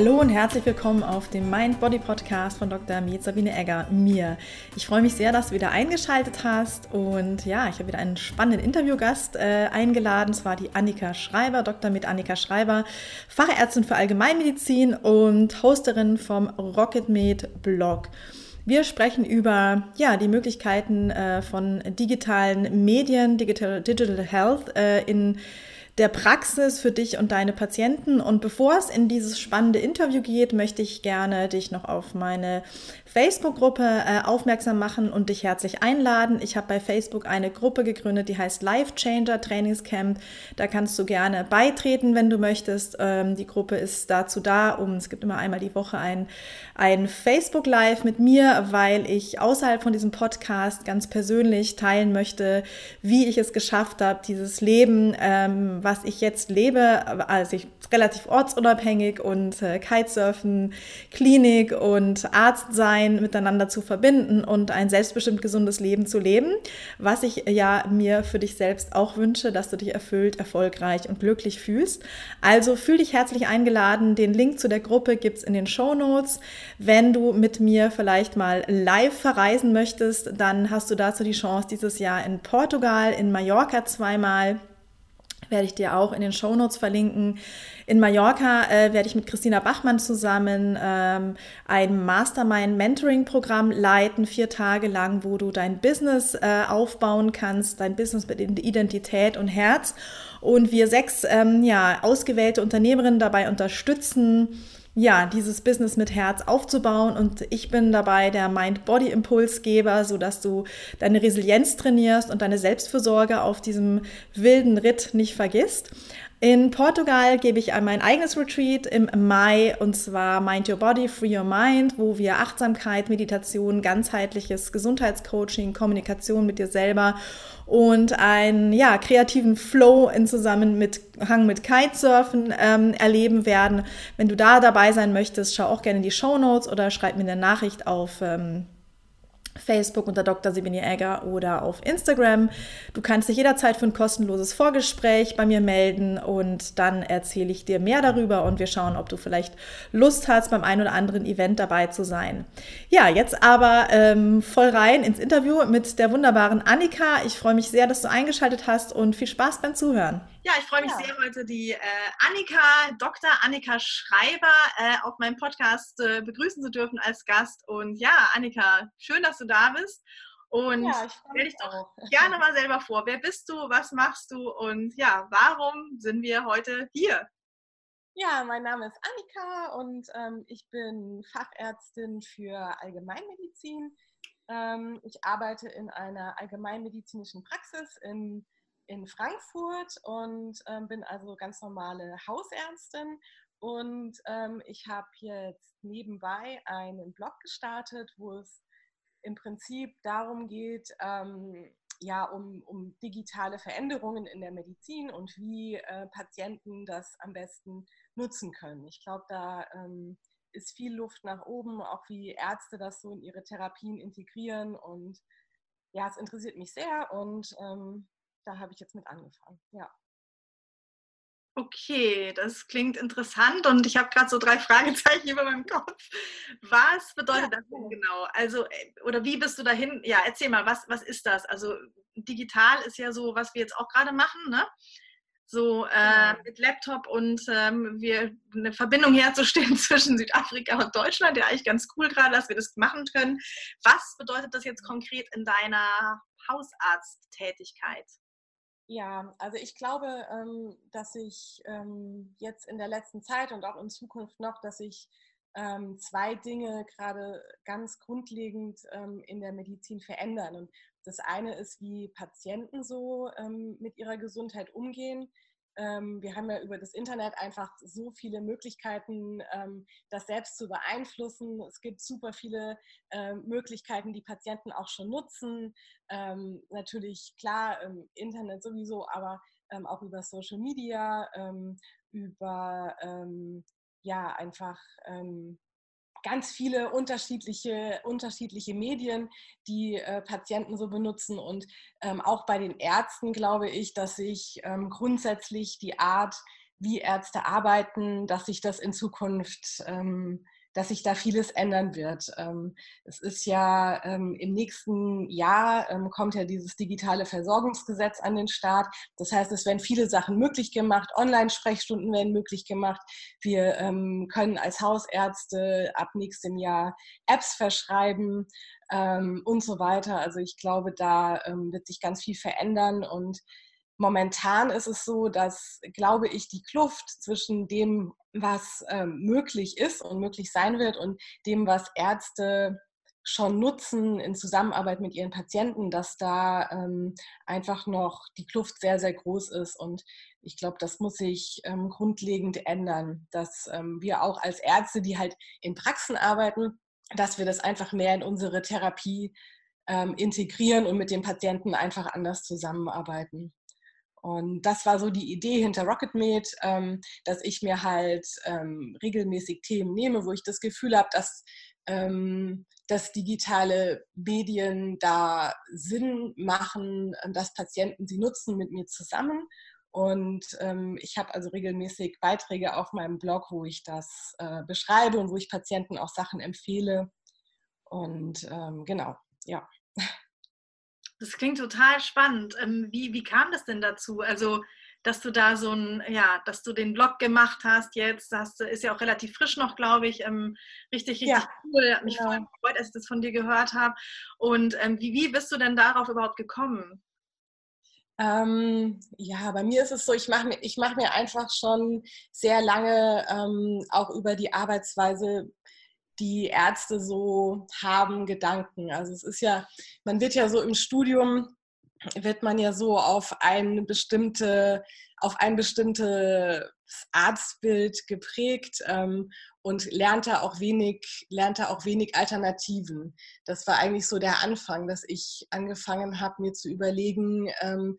Hallo und herzlich willkommen auf dem Mind Body Podcast von Dr. Med Sabine Egger, mir. Ich freue mich sehr, dass du wieder eingeschaltet hast und ja, ich habe wieder einen spannenden Interviewgast äh, eingeladen, zwar die Annika Schreiber, Dr. Med Annika Schreiber, Fachärztin für Allgemeinmedizin und Hosterin vom Rocket Med Blog. Wir sprechen über ja, die Möglichkeiten äh, von digitalen Medien, Digital, Digital Health äh, in der Praxis für dich und deine Patienten. Und bevor es in dieses spannende Interview geht, möchte ich gerne dich noch auf meine Facebook-Gruppe äh, aufmerksam machen und dich herzlich einladen. Ich habe bei Facebook eine Gruppe gegründet, die heißt Life Changer Trainingscamp. Da kannst du gerne beitreten, wenn du möchtest. Ähm, die Gruppe ist dazu da, um es gibt immer einmal die Woche ein, ein Facebook Live mit mir, weil ich außerhalb von diesem Podcast ganz persönlich teilen möchte, wie ich es geschafft habe, dieses Leben, ähm, was ich jetzt lebe, also ich relativ ortsunabhängig und äh, Kitesurfen, Klinik und Arzt sein miteinander zu verbinden und ein selbstbestimmt gesundes Leben zu leben, was ich ja mir für dich selbst auch wünsche, dass du dich erfüllt, erfolgreich und glücklich fühlst. Also fühl dich herzlich eingeladen. Den Link zu der Gruppe gibt es in den Show Notes. Wenn du mit mir vielleicht mal live verreisen möchtest, dann hast du dazu die Chance, dieses Jahr in Portugal, in Mallorca zweimal werde ich dir auch in den Shownotes verlinken. In Mallorca äh, werde ich mit Christina Bachmann zusammen ähm, ein Mastermind-Mentoring-Programm leiten, vier Tage lang, wo du dein Business äh, aufbauen kannst, dein Business mit Identität und Herz. Und wir sechs ähm, ja, ausgewählte Unternehmerinnen dabei unterstützen, ja, dieses Business mit Herz aufzubauen. Und ich bin dabei der Mind-Body-Impulsgeber, sodass du deine Resilienz trainierst und deine Selbstfürsorge auf diesem wilden Ritt nicht vergisst. In Portugal gebe ich mein eigenes Retreat im Mai und zwar Mind Your Body, Free Your Mind, wo wir Achtsamkeit, Meditation, ganzheitliches Gesundheitscoaching, Kommunikation mit dir selber und einen ja, kreativen Flow in Zusammenhang mit Kitesurfen ähm, erleben werden. Wenn du da dabei sein möchtest, schau auch gerne in die Show Notes oder schreib mir eine Nachricht auf ähm, Facebook unter Dr. Sibinia Egger oder auf Instagram. Du kannst dich jederzeit für ein kostenloses Vorgespräch bei mir melden und dann erzähle ich dir mehr darüber und wir schauen, ob du vielleicht Lust hast, beim einen oder anderen Event dabei zu sein. Ja, jetzt aber ähm, voll rein ins Interview mit der wunderbaren Annika. Ich freue mich sehr, dass du eingeschaltet hast und viel Spaß beim Zuhören. Ja, ich freue mich ja. sehr, heute die äh, Annika, Dr. Annika Schreiber äh, auf meinem Podcast äh, begrüßen zu dürfen als Gast. Und ja, Annika, schön, dass du da bist. Und ja, stell dich doch auch. gerne mal selber vor. Wer bist du? Was machst du? Und ja, warum sind wir heute hier? Ja, mein Name ist Annika und ähm, ich bin Fachärztin für Allgemeinmedizin. Ähm, ich arbeite in einer allgemeinmedizinischen Praxis in in Frankfurt und ähm, bin also ganz normale Hausärztin. Und ähm, ich habe jetzt nebenbei einen Blog gestartet, wo es im Prinzip darum geht, ähm, ja, um, um digitale Veränderungen in der Medizin und wie äh, Patienten das am besten nutzen können. Ich glaube, da ähm, ist viel Luft nach oben, auch wie Ärzte das so in ihre Therapien integrieren. Und ja, es interessiert mich sehr und ähm, da habe ich jetzt mit angefangen. Ja. Okay, das klingt interessant und ich habe gerade so drei Fragezeichen über meinem Kopf. Was bedeutet ja, das denn genau? Also, äh, oder wie bist du dahin? Ja, erzähl mal, was, was ist das? Also, digital ist ja so, was wir jetzt auch gerade machen, ne? So äh, ja. mit Laptop und ähm, wir eine Verbindung herzustellen zwischen Südafrika und Deutschland, ja eigentlich ganz cool gerade, dass wir das machen können. Was bedeutet das jetzt konkret in deiner Hausarzttätigkeit? Ja, also ich glaube, ähm, dass ich ähm, jetzt in der letzten Zeit und auch in Zukunft noch, dass sich ähm, zwei Dinge gerade ganz grundlegend in der Medizin verändern. Und das eine ist, wie Patienten so mit ihrer Gesundheit umgehen wir haben ja über das Internet einfach so viele Möglichkeiten, ähm, das selbst zu beeinflussen. Es gibt super viele ähm, Möglichkeiten, die Patienten auch schon nutzen. natürlich klar, im Internet sowieso, aber auch über Social Media, über ja einfach ganz viele unterschiedliche, unterschiedliche Medien, die äh, Patienten so benutzen. Und ähm, auch bei den Ärzten glaube ich, dass sich ähm, grundsätzlich die Art, wie Ärzte arbeiten, dass sich das in Zukunft ähm, dass sich da vieles ändern wird. Ähm, es ist ja ähm, im nächsten Jahr ähm, kommt ja dieses digitale Versorgungsgesetz an den Start. Das heißt, es werden viele Sachen möglich gemacht. Online-Sprechstunden werden möglich gemacht. Wir können als Hausärzte ab nächstem Jahr Apps verschreiben und so weiter. Also ich glaube, da wird sich ganz viel verändern und momentan ist es so, dass, glaube ich, die Kluft zwischen dem, was ähm, möglich ist und möglich sein wird und dem, was Ärzte schon nutzen in Zusammenarbeit mit ihren Patienten, dass da ähm, einfach noch die Kluft sehr, sehr groß ist. Und ich glaube, das muss sich ähm, grundlegend ändern, dass ähm, wir auch als Ärzte, die halt in Praxen arbeiten, dass wir das einfach mehr in unsere Therapie ähm, integrieren und mit den Patienten einfach anders zusammenarbeiten. Und das war so die Idee hinter RocketMate, ähm, dass ich mir halt ähm, regelmäßig Themen nehme, wo ich das Gefühl habe, dass, ähm, dass digitale Medien da Sinn machen, dass Patienten sie nutzen mit mir zusammen. Und ähm, ich habe also regelmäßig Beiträge auf meinem Blog, wo ich das äh, beschreibe und wo ich Patienten auch Sachen empfehle. Und ähm, genau, ja. Das klingt total spannend. Ähm, wie, wie kam das denn dazu? Also, dass du da so ein, ja, dass du den Blog gemacht hast jetzt, das ist ja auch relativ frisch noch, glaube ich. Ähm, richtig, richtig ja. cool. Hat mich ja. voll gefreut, als ich das von dir gehört habe. Und ähm, wie, wie bist du denn darauf überhaupt gekommen? Ähm, ja, bei mir ist es so, ich mache mir, mach mir einfach schon sehr lange ähm, auch über die Arbeitsweise die Ärzte so haben, Gedanken. Also es ist ja, man wird ja so im Studium, wird man ja so auf eine bestimmte, auf ein bestimmtes Arztbild geprägt ähm, und lernt da auch wenig, lernt auch wenig Alternativen. Das war eigentlich so der Anfang, dass ich angefangen habe, mir zu überlegen, ähm,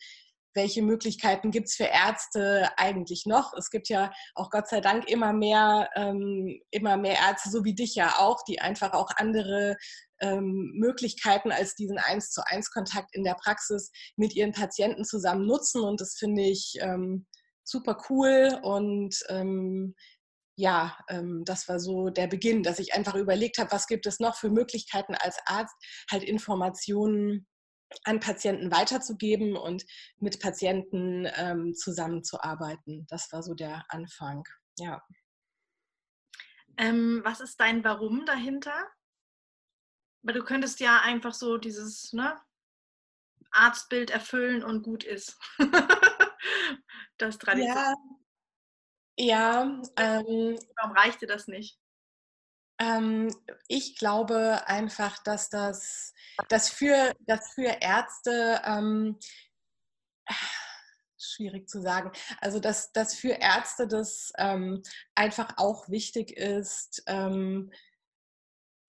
welche Möglichkeiten gibt es für Ärzte eigentlich noch? Es gibt ja auch Gott sei Dank immer mehr, ähm, immer mehr Ärzte, so wie dich ja auch, die einfach auch andere ähm, Möglichkeiten als diesen eins zu eins Kontakt in der Praxis mit ihren Patienten zusammen nutzen. Und das finde ich ähm, super cool und ähm, ja, ähm, das war so der Beginn, dass ich einfach überlegt habe, was gibt es noch für Möglichkeiten als Arzt, halt Informationen an Patienten weiterzugeben und mit Patienten ähm, zusammenzuarbeiten. Das war so der Anfang. Ja. Ähm, was ist dein Warum dahinter? Weil du könntest ja einfach so dieses ne, Arztbild erfüllen und gut ist. das Tradition. Ja, ja ähm, warum reicht dir das nicht? Ähm, ich glaube einfach, dass das dass für, dass für Ärzte ähm, schwierig zu sagen. Also dass, dass für Ärzte das ähm, einfach auch wichtig ist, ähm,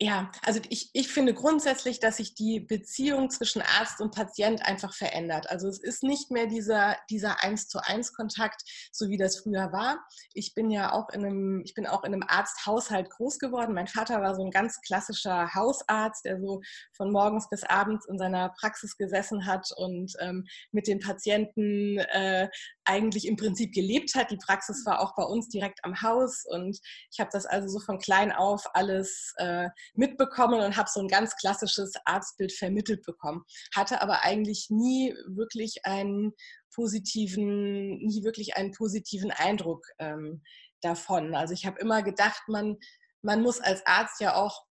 ja, also ich, ich finde grundsätzlich, dass sich die Beziehung zwischen Arzt und Patient einfach verändert. Also es ist nicht mehr dieser, dieser eins zu eins Kontakt, so wie das früher war. Ich bin ja auch in einem, ich bin auch in einem Arzthaushalt groß geworden. Mein Vater war so ein ganz klassischer Hausarzt, der so von morgens bis abends in seiner Praxis gesessen hat und ähm, mit den Patienten äh, eigentlich im Prinzip gelebt hat. Die Praxis war auch bei uns direkt am Haus und ich habe das also so von klein auf alles äh, mitbekommen und habe so ein ganz klassisches Arztbild vermittelt bekommen. Hatte aber eigentlich nie wirklich einen positiven, nie wirklich einen positiven Eindruck ähm, davon. Also ich habe immer gedacht, man, man muss als Arzt ja auch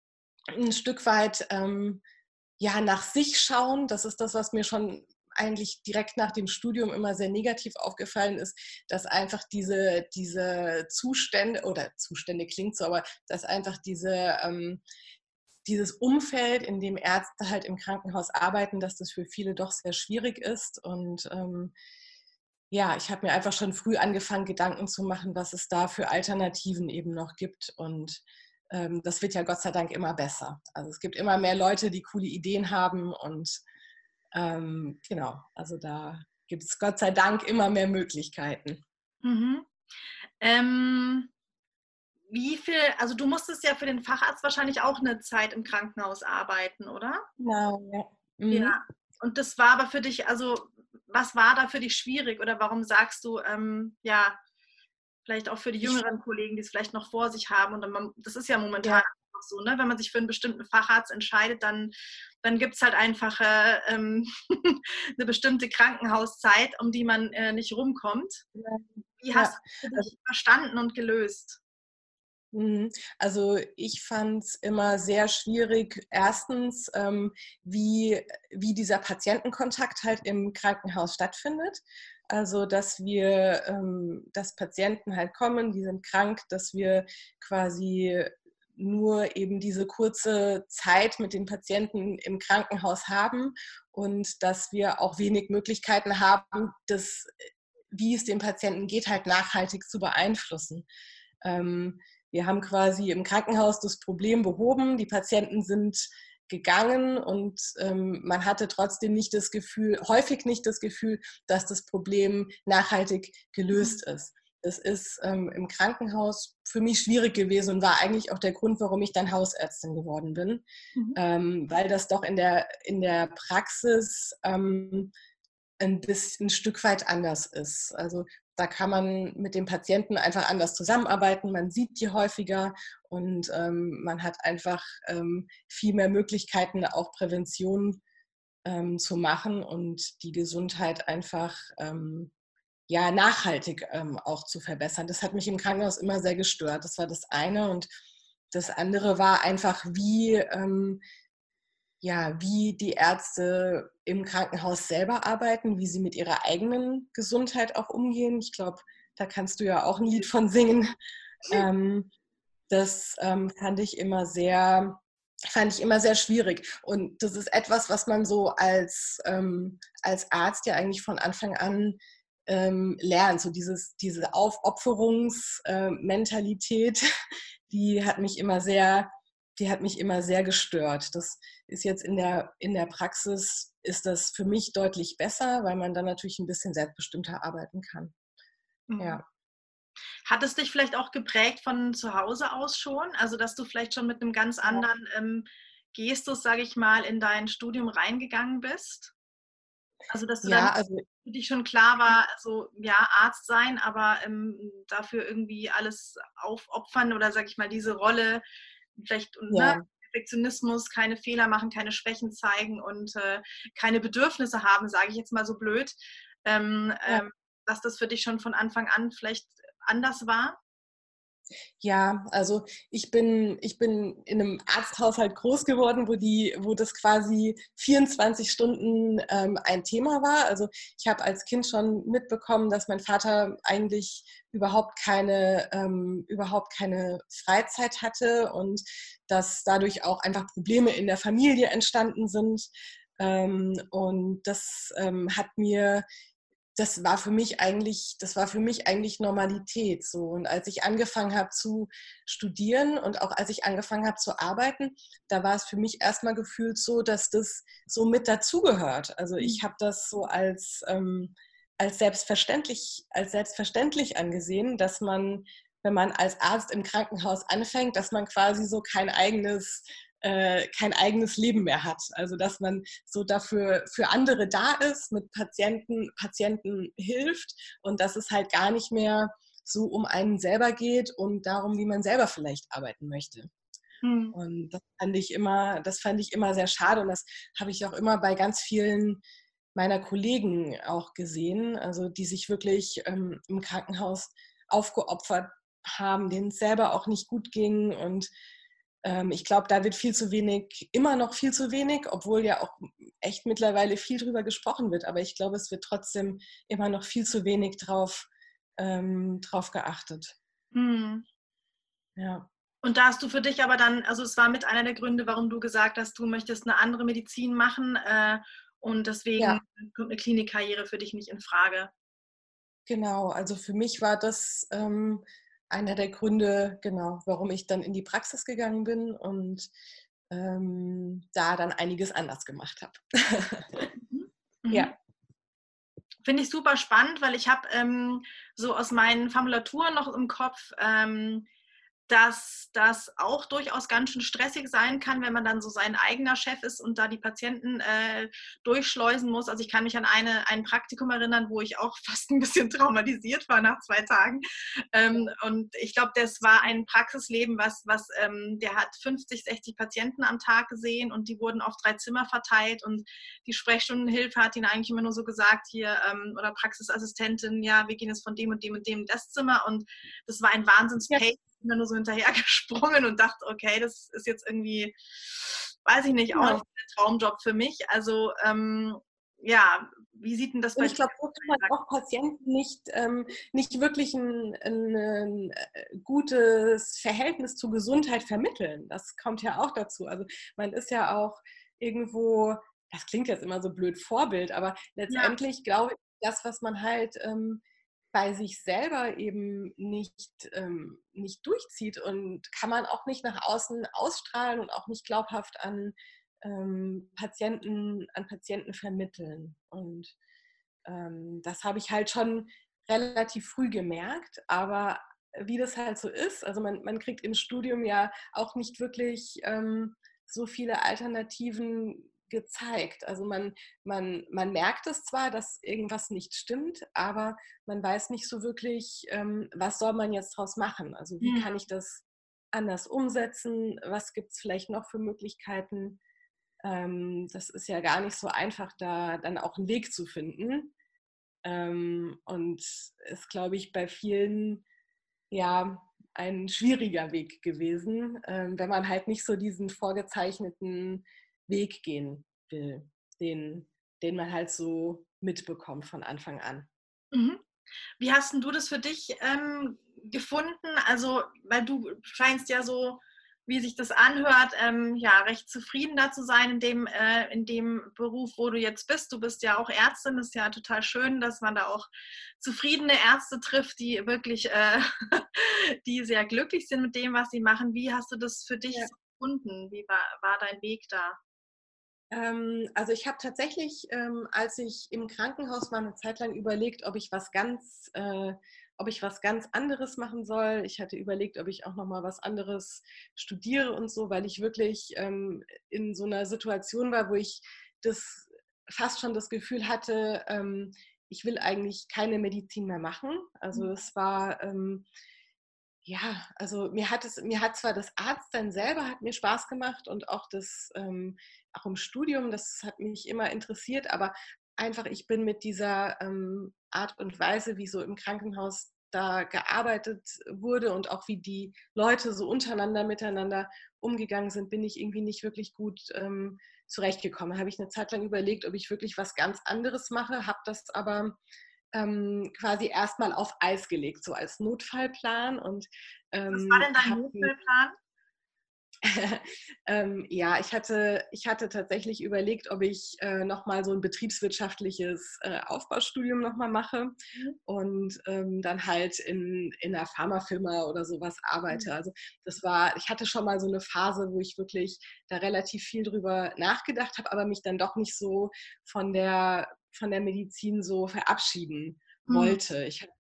ein Stück weit ähm, ja nach sich schauen. Das ist das, was mir schon eigentlich direkt nach dem Studium immer sehr negativ aufgefallen ist, dass einfach diese, diese Zustände, oder Zustände klingt so, aber dass einfach diese, ähm, dieses Umfeld, in dem Ärzte halt im Krankenhaus arbeiten, dass das für viele doch sehr schwierig ist. Und ähm, ja, ich habe mir einfach schon früh angefangen, Gedanken zu machen, was es da für Alternativen eben noch gibt. Und ähm, das wird ja Gott sei Dank immer besser. Also es gibt immer mehr Leute, die coole Ideen haben und ähm, genau, also da gibt es Gott sei Dank immer mehr Möglichkeiten. Mhm. Ähm, wie viel, also du musstest ja für den Facharzt wahrscheinlich auch eine Zeit im Krankenhaus arbeiten, oder? Genau, ja. Mhm. Ja. Und das war aber für dich, also was war da für dich schwierig oder warum sagst du, ähm, ja, Vielleicht auch für die jüngeren Kollegen, die es vielleicht noch vor sich haben. Und man, das ist ja momentan ja. So, ne? wenn man sich für einen bestimmten Facharzt entscheidet, dann, dann gibt es halt einfach äh, ähm, eine bestimmte Krankenhauszeit, um die man äh, nicht rumkommt. Wie hast ja. du dich verstanden und gelöst? Mhm. Also ich fand es immer sehr schwierig, erstens, ähm, wie, wie dieser Patientenkontakt halt im Krankenhaus stattfindet. Also dass wir, ähm, dass Patienten halt kommen, die sind krank, dass wir quasi nur eben diese kurze Zeit mit den Patienten im Krankenhaus haben und dass wir auch wenig Möglichkeiten haben, das, wie es dem Patienten geht, halt nachhaltig zu beeinflussen. Ähm, wir haben quasi im Krankenhaus das Problem behoben, die Patienten sind gegangen und ähm, man hatte trotzdem nicht das Gefühl, häufig nicht das Gefühl, dass das Problem nachhaltig gelöst ist. Das ist ähm, im Krankenhaus für mich schwierig gewesen und war eigentlich auch der Grund, warum ich dann Hausärztin geworden bin, mhm. ähm, weil das doch in der, in der Praxis ähm, ein bisschen ein Stück weit anders ist. Also da kann man mit dem Patienten einfach anders zusammenarbeiten, man sieht die häufiger und ähm, man hat einfach ähm, viel mehr Möglichkeiten, auch Prävention ähm, zu machen und die Gesundheit einfach ähm, ja, nachhaltig ähm, auch zu verbessern. Das hat mich im Krankenhaus immer sehr gestört. Das war das eine. Und das andere war einfach, wie ähm, ja, wie die Ärzte im Krankenhaus selber arbeiten, wie sie mit ihrer eigenen Gesundheit auch umgehen. Ich glaube, da kannst du ja auch ein Lied von singen. Ähm, das ähm, fand ich immer sehr, fand ich immer sehr schwierig. Und das ist etwas, was man so als, ähm, als Arzt ja eigentlich von Anfang an ähm, lernt. So dieses, diese Aufopferungsmentalität, äh, die hat mich immer sehr die hat mich immer sehr gestört. Das ist jetzt in der, in der Praxis, ist das für mich deutlich besser, weil man dann natürlich ein bisschen selbstbestimmter arbeiten kann. Mhm. Ja. Hat es dich vielleicht auch geprägt von zu Hause aus schon? Also, dass du vielleicht schon mit einem ganz anderen ähm, Gestus, sage ich mal, in dein Studium reingegangen bist? Also, dass du ja, dann also, für dich schon klar war, so, ja, Arzt sein, aber ähm, dafür irgendwie alles aufopfern oder, sage ich mal, diese Rolle vielleicht ja. ne, Perfektionismus, keine Fehler machen, keine Schwächen zeigen und äh, keine Bedürfnisse haben, sage ich jetzt mal so blöd, ähm, ja. ähm, dass das für dich schon von Anfang an vielleicht anders war? Ja, also ich bin, ich bin in einem Arzthaushalt groß geworden, wo, die, wo das quasi 24 Stunden ähm, ein Thema war. Also ich habe als Kind schon mitbekommen, dass mein Vater eigentlich überhaupt keine, ähm, überhaupt keine Freizeit hatte und dass dadurch auch einfach Probleme in der Familie entstanden sind. Ähm, und das ähm, hat mir das war für mich eigentlich, das war für mich eigentlich Normalität so. Und als ich angefangen habe zu studieren und auch als ich angefangen habe zu arbeiten, da war es für mich erstmal gefühlt so, dass das so mit dazugehört. Also ich mhm. habe das so als, ähm, als selbstverständlich, als selbstverständlich angesehen, dass man, wenn man als Arzt im Krankenhaus anfängt, dass man quasi so kein eigenes äh, kein eigenes Leben mehr hat. Also dass man so dafür für andere da ist, mit Patienten, Patienten hilft und dass es halt gar nicht mehr so um einen selber geht und darum, wie man selber vielleicht arbeiten möchte. Hm. Und das fand ich immer, das fand ich immer sehr schade und das habe ich auch immer bei ganz vielen meiner Kollegen auch gesehen, also die sich wirklich ähm, im Krankenhaus aufgeopfert haben, denen es selber auch nicht gut ging und ich glaube, da wird viel zu wenig, immer noch viel zu wenig, obwohl ja auch echt mittlerweile viel drüber gesprochen wird. Aber ich glaube, es wird trotzdem immer noch viel zu wenig drauf, ähm, drauf geachtet. Hm. Ja. Und da hast du für dich aber dann, also es war mit einer der Gründe, warum du gesagt hast, du möchtest eine andere Medizin machen äh, und deswegen ja. kommt eine Klinikkarriere für dich nicht in Frage. Genau, also für mich war das ähm, einer der Gründe, genau, warum ich dann in die Praxis gegangen bin und ähm, da dann einiges anders gemacht habe. Mhm. mhm. Ja. Finde ich super spannend, weil ich habe ähm, so aus meinen Formulaturen noch im Kopf, ähm, dass das auch durchaus ganz schön stressig sein kann, wenn man dann so sein eigener Chef ist und da die Patienten äh, durchschleusen muss. Also ich kann mich an eine, ein Praktikum erinnern, wo ich auch fast ein bisschen traumatisiert war nach zwei Tagen. Ähm, und ich glaube, das war ein Praxisleben, was, was ähm, der hat 50, 60 Patienten am Tag gesehen und die wurden auf drei Zimmer verteilt und die Sprechstundenhilfe hat ihn eigentlich immer nur so gesagt, hier, ähm, oder Praxisassistentin, ja, wir gehen jetzt von dem und dem und dem in das Zimmer und das war ein Wahnsinns-Pace. Ja bin da nur so hinterher gesprungen und dachte, okay, das ist jetzt irgendwie, weiß ich nicht, auch ja. nicht der Traumjob für mich. Also ähm, ja, wie sieht denn das bei? Ich glaube, so kann man auch Patienten nicht, ähm, nicht wirklich ein, ein, ein, äh, gutes Verhältnis zur Gesundheit vermitteln. Das kommt ja auch dazu. Also man ist ja auch irgendwo, das klingt jetzt immer so blöd Vorbild, aber letztendlich ja. glaube ich, das, was man halt ähm, bei sich selber eben nicht, ähm, nicht durchzieht und kann man auch nicht nach außen ausstrahlen und auch nicht glaubhaft an ähm, Patienten, an Patienten vermitteln. Und ähm, das habe ich halt schon relativ früh gemerkt, aber wie das halt so ist, also man, man kriegt im Studium ja auch nicht wirklich ähm, so viele Alternativen gezeigt. Also man, man, man merkt es zwar, dass irgendwas nicht stimmt, aber man weiß nicht so wirklich, ähm, was soll man jetzt daraus machen. Also wie kann mhm. ich das anders umsetzen? Was gibt es vielleicht noch für Möglichkeiten? Ähm, das ist ja gar nicht so einfach, da dann auch einen Weg zu finden. Ähm, und ist, glaube ich, bei vielen ja ein schwieriger Weg gewesen, ähm, wenn man halt nicht so diesen vorgezeichneten Weg gehen will, den, den man halt so mitbekommt von Anfang an. Mhm. Wie hast du das für dich ähm, gefunden? Also, weil du scheinst ja so, wie sich das anhört, ähm, ja, recht zufrieden da zu sein in dem, äh, in dem Beruf, wo du jetzt bist. Du bist ja auch Ärztin, ist ja total schön, dass man da auch zufriedene Ärzte trifft, die wirklich, äh, die sehr glücklich sind mit dem, was sie machen. Wie hast du das für dich ja. gefunden? Wie war, war dein Weg da? Ähm, also ich habe tatsächlich, ähm, als ich im Krankenhaus war, eine Zeit lang überlegt, ob ich was ganz, äh, ob ich was ganz anderes machen soll. Ich hatte überlegt, ob ich auch noch mal was anderes studiere und so, weil ich wirklich ähm, in so einer Situation war, wo ich das fast schon das Gefühl hatte, ähm, ich will eigentlich keine Medizin mehr machen. Also mhm. es war ähm, ja, also mir hat es, mir hat zwar das Arztsein selber hat mir Spaß gemacht und auch das, ähm, auch im Studium, das hat mich immer interessiert, aber einfach, ich bin mit dieser ähm, Art und Weise, wie so im Krankenhaus da gearbeitet wurde und auch wie die Leute so untereinander miteinander umgegangen sind, bin ich irgendwie nicht wirklich gut ähm, zurechtgekommen. Habe ich eine Zeit lang überlegt, ob ich wirklich was ganz anderes mache, habe das aber ähm, quasi erstmal auf Eis gelegt, so als Notfallplan. Und, ähm, Was war denn dein Notfallplan? ähm, ja, ich hatte, ich hatte tatsächlich überlegt, ob ich äh, nochmal so ein betriebswirtschaftliches äh, Aufbaustudium nochmal mache mhm. und ähm, dann halt in, in einer Pharmafirma oder sowas arbeite. Mhm. Also das war, ich hatte schon mal so eine Phase, wo ich wirklich da relativ viel drüber nachgedacht habe, aber mich dann doch nicht so von der von der Medizin so verabschieden mhm. wollte. Ich habe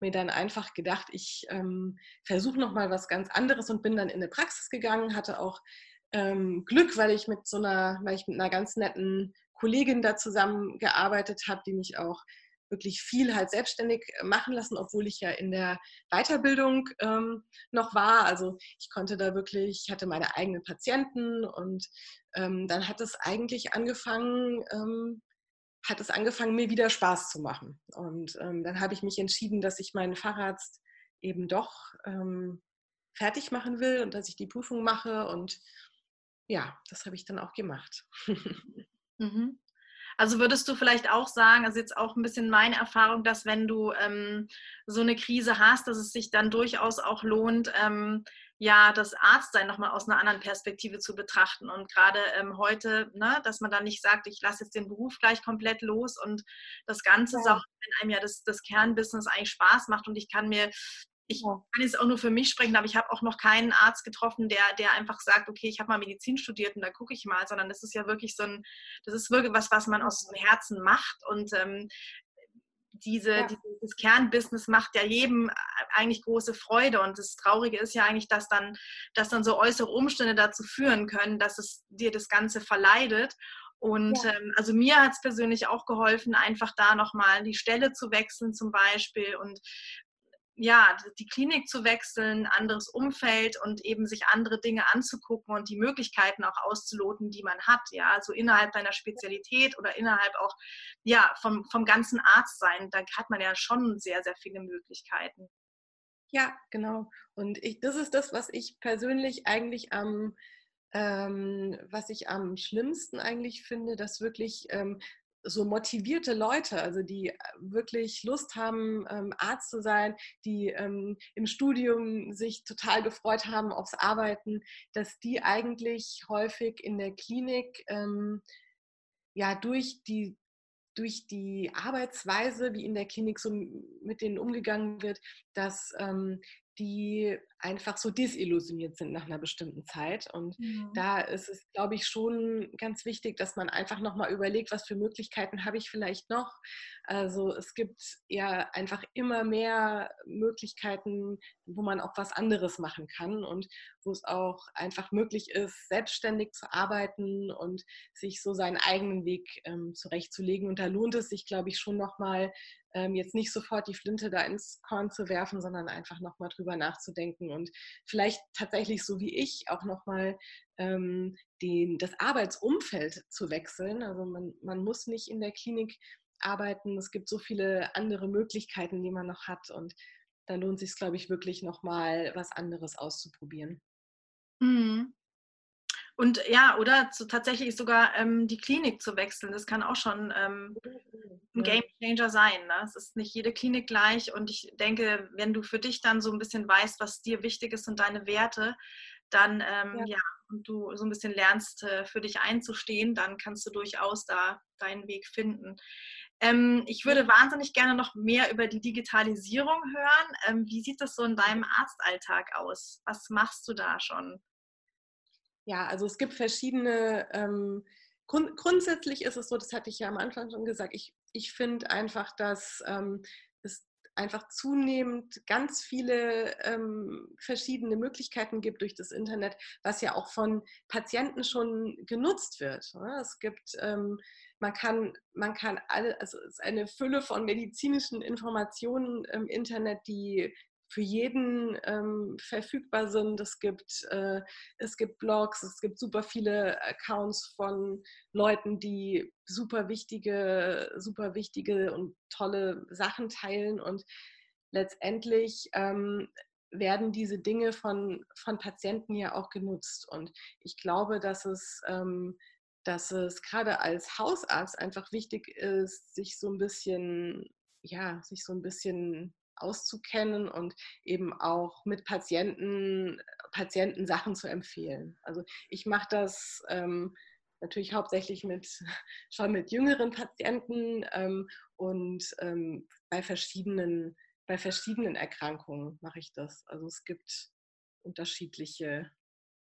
mir dann einfach gedacht, ich ähm, versuche noch mal was ganz anderes und bin dann in eine Praxis gegangen, hatte auch ähm, Glück, weil ich mit so einer, weil ich mit einer ganz netten Kollegin da zusammengearbeitet habe, die mich auch wirklich viel halt selbstständig machen lassen, obwohl ich ja in der Weiterbildung ähm, noch war. Also ich konnte da wirklich, ich hatte meine eigenen Patienten und ähm, dann hat es eigentlich angefangen, ähm, hat es angefangen, mir wieder Spaß zu machen. Und ähm, dann habe ich mich entschieden, dass ich meinen Facharzt eben doch ähm, fertig machen will und dass ich die Prüfung mache. Und ja, das habe ich dann auch gemacht. Mhm. Also würdest du vielleicht auch sagen, also jetzt auch ein bisschen meine Erfahrung, dass wenn du ähm, so eine Krise hast, dass es sich dann durchaus auch lohnt, ähm, ja, das Arztsein nochmal aus einer anderen Perspektive zu betrachten. Und gerade ähm, heute, ne, dass man dann nicht sagt, ich lasse jetzt den Beruf gleich komplett los und das Ganze ja. saugt, wenn einem ja das, das Kernbusiness eigentlich Spaß macht und ich kann mir ich kann jetzt auch nur für mich sprechen, aber ich habe auch noch keinen Arzt getroffen, der, der einfach sagt, okay, ich habe mal Medizin studiert und da gucke ich mal, sondern das ist ja wirklich so ein, das ist wirklich was, was man aus dem Herzen macht und ähm, diese, ja. dieses Kernbusiness macht ja jedem eigentlich große Freude. Und das Traurige ist ja eigentlich, dass dann, dass dann so äußere Umstände dazu führen können, dass es dir das Ganze verleidet. Und ja. ähm, also mir hat es persönlich auch geholfen, einfach da nochmal die Stelle zu wechseln zum Beispiel und ja, die Klinik zu wechseln, anderes Umfeld und eben sich andere Dinge anzugucken und die Möglichkeiten auch auszuloten, die man hat, ja, also innerhalb deiner Spezialität oder innerhalb auch, ja, vom, vom ganzen Arztsein, da hat man ja schon sehr, sehr viele Möglichkeiten. Ja, genau. Und ich, das ist das, was ich persönlich eigentlich am, ähm, was ich am schlimmsten eigentlich finde, dass wirklich ähm, so motivierte Leute, also die äh, wirklich Lust haben, ähm, Arzt zu sein, die ähm, im Studium sich total gefreut haben aufs Arbeiten, dass die eigentlich häufig in der Klinik ähm, ja durch die durch die Arbeitsweise, wie in der Klinik so mit denen umgegangen wird, dass ähm, die einfach so desillusioniert sind nach einer bestimmten Zeit. Und ja. da ist es, glaube ich, schon ganz wichtig, dass man einfach nochmal überlegt, was für Möglichkeiten habe ich vielleicht noch. Also es gibt ja einfach immer mehr Möglichkeiten, wo man auch was anderes machen kann und wo es auch einfach möglich ist, selbstständig zu arbeiten und sich so seinen eigenen Weg ähm, zurechtzulegen. Und da lohnt es sich, glaube ich, schon nochmal ähm, jetzt nicht sofort die Flinte da ins Korn zu werfen, sondern einfach nochmal drüber nachzudenken und vielleicht tatsächlich so wie ich auch nochmal ähm, das Arbeitsumfeld zu wechseln. Also man, man muss nicht in der Klinik arbeiten. Es gibt so viele andere Möglichkeiten, die man noch hat und da lohnt sich, glaube ich, wirklich nochmal was anderes auszuprobieren. Mhm. Und ja, oder zu, tatsächlich sogar ähm, die Klinik zu wechseln, das kann auch schon ähm, ein Game Changer sein. Ne? Es ist nicht jede Klinik gleich und ich denke, wenn du für dich dann so ein bisschen weißt, was dir wichtig ist und deine Werte, dann ähm, ja. ja. und du so ein bisschen lernst, äh, für dich einzustehen, dann kannst du durchaus da deinen Weg finden. Ähm, ich würde wahnsinnig gerne noch mehr über die Digitalisierung hören. Ähm, wie sieht das so in deinem Arztalltag aus? Was machst du da schon? Ja, also es gibt verschiedene, ähm, grund, grundsätzlich ist es so, das hatte ich ja am Anfang schon gesagt, ich, ich finde einfach, dass ähm, es einfach zunehmend ganz viele ähm, verschiedene Möglichkeiten gibt durch das Internet, was ja auch von Patienten schon genutzt wird. Ne? Es gibt ähm, man kann, man kann alle, also es ist eine Fülle von medizinischen Informationen im Internet, die für jeden ähm, verfügbar sind. Es gibt, äh, es gibt Blogs, es gibt super viele Accounts von Leuten, die super wichtige, super wichtige und tolle Sachen teilen. Und letztendlich ähm, werden diese Dinge von, von Patienten ja auch genutzt. Und ich glaube, dass es, ähm, dass es gerade als Hausarzt einfach wichtig ist, sich so ein bisschen, ja, sich so ein bisschen auszukennen und eben auch mit Patienten, Patienten Sachen zu empfehlen. Also ich mache das ähm, natürlich hauptsächlich mit schon mit jüngeren Patienten ähm, und ähm, bei verschiedenen bei verschiedenen Erkrankungen mache ich das. Also es gibt unterschiedliche.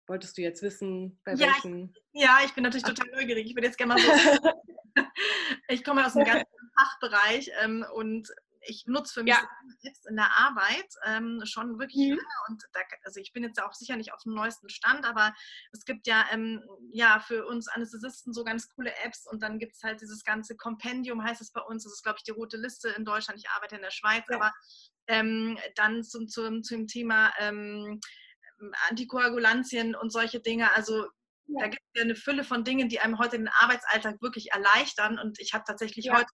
Wolltest du jetzt wissen, bei ja, welchen? Ich, ja, ich bin natürlich total neugierig. Ich würde jetzt gerne mal so. ich komme aus einem ganz Fachbereich ähm, und ich nutze für mich ja. Apps in der Arbeit ähm, schon wirklich mhm. und da, also ich bin jetzt auch sicher nicht auf dem neuesten Stand, aber es gibt ja, ähm, ja für uns Anästhesisten so ganz coole Apps und dann gibt es halt dieses ganze Kompendium, heißt es bei uns, das ist glaube ich die rote Liste in Deutschland, ich arbeite in der Schweiz, ja. aber ähm, dann zum, zum, zum Thema ähm, Antikoagulantien und solche Dinge, also ja. da gibt es ja eine Fülle von Dingen, die einem heute den Arbeitsalltag wirklich erleichtern und ich habe tatsächlich heute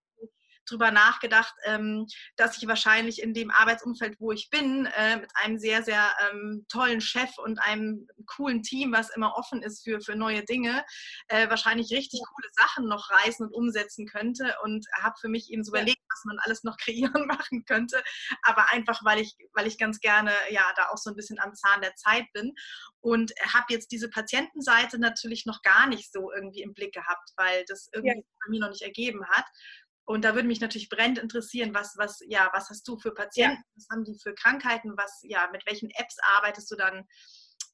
drüber nachgedacht, ähm, dass ich wahrscheinlich in dem Arbeitsumfeld, wo ich bin, äh, mit einem sehr, sehr ähm, tollen Chef und einem coolen Team, was immer offen ist für, für neue Dinge, äh, wahrscheinlich richtig coole Sachen noch reißen und umsetzen könnte und habe für mich eben so überlegt, was man alles noch kreieren machen könnte, aber einfach, weil ich, weil ich ganz gerne ja da auch so ein bisschen am Zahn der Zeit bin und habe jetzt diese Patientenseite natürlich noch gar nicht so irgendwie im Blick gehabt, weil das irgendwie ja. bei mir noch nicht ergeben hat. Und da würde mich natürlich brennend interessieren, was, was, ja, was hast du für Patienten, ja. was haben die für Krankheiten, was, ja, mit welchen Apps arbeitest du dann?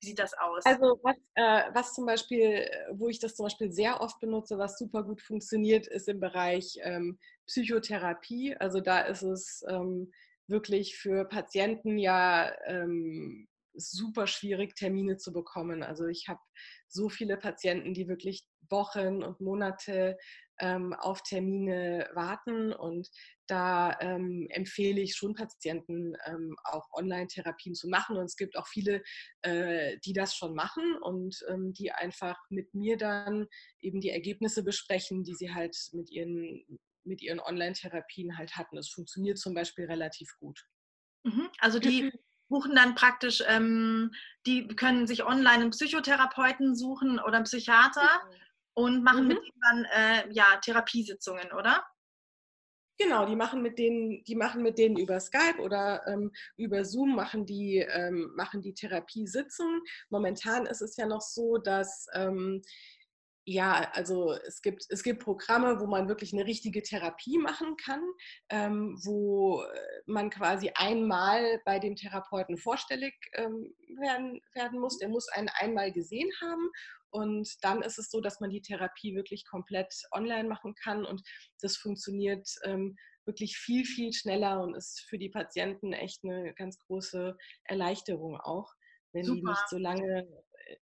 Wie sieht das aus? Also was, äh, was zum Beispiel, wo ich das zum Beispiel sehr oft benutze, was super gut funktioniert, ist im Bereich ähm, Psychotherapie. Also da ist es ähm, wirklich für Patienten ja ähm, super schwierig, Termine zu bekommen. Also ich habe so viele Patienten, die wirklich Wochen und Monate ähm, auf Termine warten und da ähm, empfehle ich schon Patienten ähm, auch Online-Therapien zu machen und es gibt auch viele, äh, die das schon machen und ähm, die einfach mit mir dann eben die Ergebnisse besprechen, die sie halt mit ihren mit ihren Online-Therapien halt hatten. Das funktioniert zum Beispiel relativ gut. Mhm. Also die buchen dann praktisch, ähm, die können sich online einen Psychotherapeuten suchen oder einen Psychiater genau. Und machen mhm. mit denen dann äh, ja, Therapiesitzungen, oder? Genau, die machen mit denen, die machen mit denen über Skype oder ähm, über Zoom machen die, ähm, machen die Therapiesitzungen. Momentan ist es ja noch so, dass ähm, ja, also es gibt, es gibt Programme, wo man wirklich eine richtige Therapie machen kann, ähm, wo man quasi einmal bei dem Therapeuten vorstellig ähm, werden, werden muss. Der muss einen einmal gesehen haben und dann ist es so, dass man die Therapie wirklich komplett online machen kann und das funktioniert ähm, wirklich viel, viel schneller und ist für die Patienten echt eine ganz große Erleichterung auch, wenn Super. die nicht so lange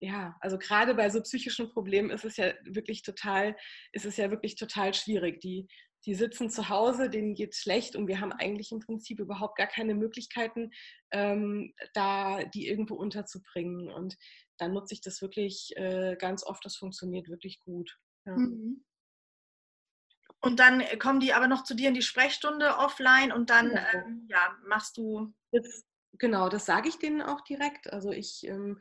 ja, also gerade bei so psychischen Problemen ist es ja wirklich total, ist es ja wirklich total schwierig. Die, die sitzen zu Hause, denen geht es schlecht und wir haben eigentlich im Prinzip überhaupt gar keine Möglichkeiten, ähm, da die irgendwo unterzubringen. Und dann nutze ich das wirklich äh, ganz oft, das funktioniert wirklich gut. Ja. Mhm. Und dann kommen die aber noch zu dir in die Sprechstunde offline und dann genau. ähm, ja, machst du. Das, genau, das sage ich denen auch direkt. Also ich ähm,